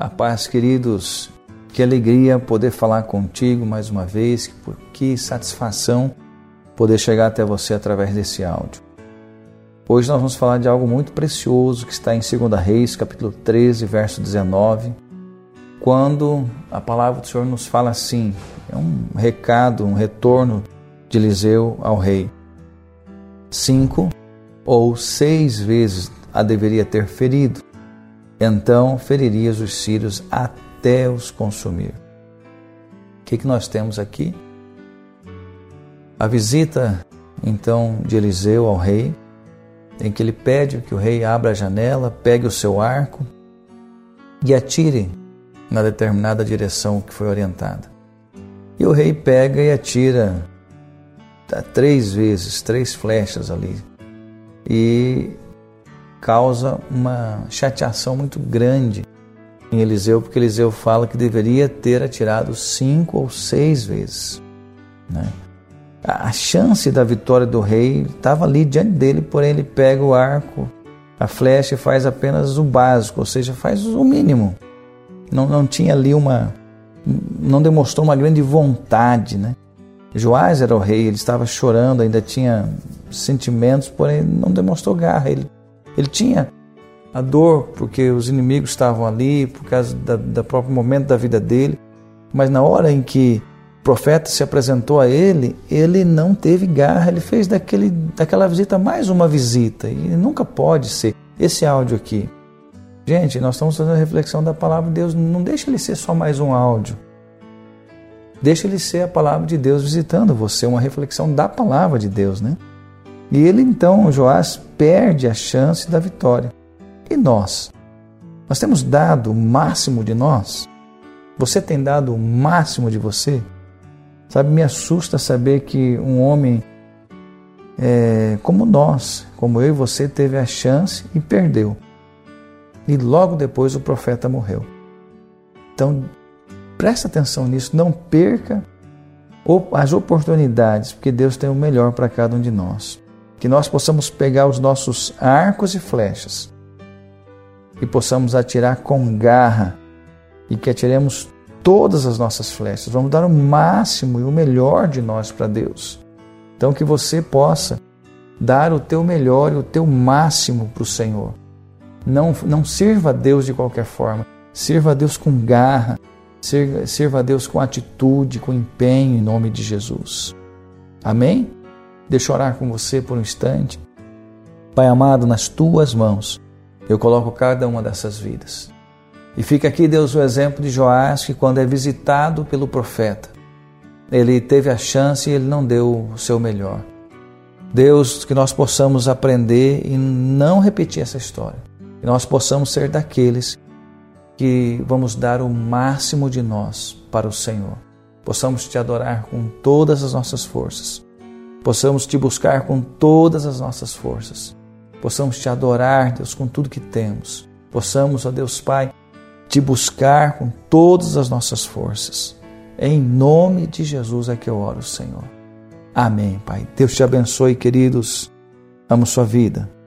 A paz, queridos. Que alegria poder falar contigo mais uma vez. Que satisfação poder chegar até você através desse áudio. Hoje nós vamos falar de algo muito precioso que está em 2 Reis, capítulo 13, verso 19, quando a palavra do Senhor nos fala assim: é um recado, um retorno de Eliseu ao rei. Cinco ou seis vezes a deveria ter ferido, então feririas os sírios até os consumir. O que, que nós temos aqui? A visita, então, de Eliseu ao rei, em que ele pede que o rei abra a janela, pegue o seu arco e atire na determinada direção que foi orientada. E o rei pega e atira três vezes, três flechas ali. E causa uma chateação muito grande em Eliseu, porque Eliseu fala que deveria ter atirado cinco ou seis vezes. Né? A chance da vitória do rei estava ali diante dele, porém ele pega o arco, a flecha e faz apenas o básico, ou seja, faz o mínimo. Não, não tinha ali uma. não demonstrou uma grande vontade, né? Joás era o rei, ele estava chorando, ainda tinha sentimentos, porém não demonstrou garra. Ele, ele tinha a dor porque os inimigos estavam ali, por causa da próprio momento da vida dele, mas na hora em que o profeta se apresentou a ele, ele não teve garra, ele fez daquele, daquela visita mais uma visita, e nunca pode ser. Esse áudio aqui. Gente, nós estamos fazendo a reflexão da palavra de Deus, não deixa ele ser só mais um áudio. Deixa ele ser a palavra de Deus visitando você, uma reflexão da palavra de Deus, né? E ele então, Joás, perde a chance da vitória. E nós? Nós temos dado o máximo de nós? Você tem dado o máximo de você? Sabe, me assusta saber que um homem é, como nós, como eu e você, teve a chance e perdeu. E logo depois o profeta morreu. Então, Presta atenção nisso, não perca as oportunidades, porque Deus tem o melhor para cada um de nós. Que nós possamos pegar os nossos arcos e flechas e possamos atirar com garra e que atiremos todas as nossas flechas. Vamos dar o máximo e o melhor de nós para Deus. Então que você possa dar o teu melhor e o teu máximo para o Senhor. Não, não sirva a Deus de qualquer forma. Sirva a Deus com garra, Sirva a Deus com atitude, com empenho, em nome de Jesus. Amém? Deixa eu orar com você por um instante. Pai amado, nas tuas mãos eu coloco cada uma dessas vidas. E fica aqui, Deus, o exemplo de Joás, que quando é visitado pelo profeta, ele teve a chance e ele não deu o seu melhor. Deus, que nós possamos aprender e não repetir essa história. Que nós possamos ser daqueles que vamos dar o máximo de nós para o Senhor. Possamos te adorar com todas as nossas forças. Possamos te buscar com todas as nossas forças. Possamos te adorar, Deus, com tudo que temos. Possamos, ó Deus Pai, te buscar com todas as nossas forças. Em nome de Jesus é que eu oro, Senhor. Amém, Pai. Deus te abençoe, queridos. Amo sua vida.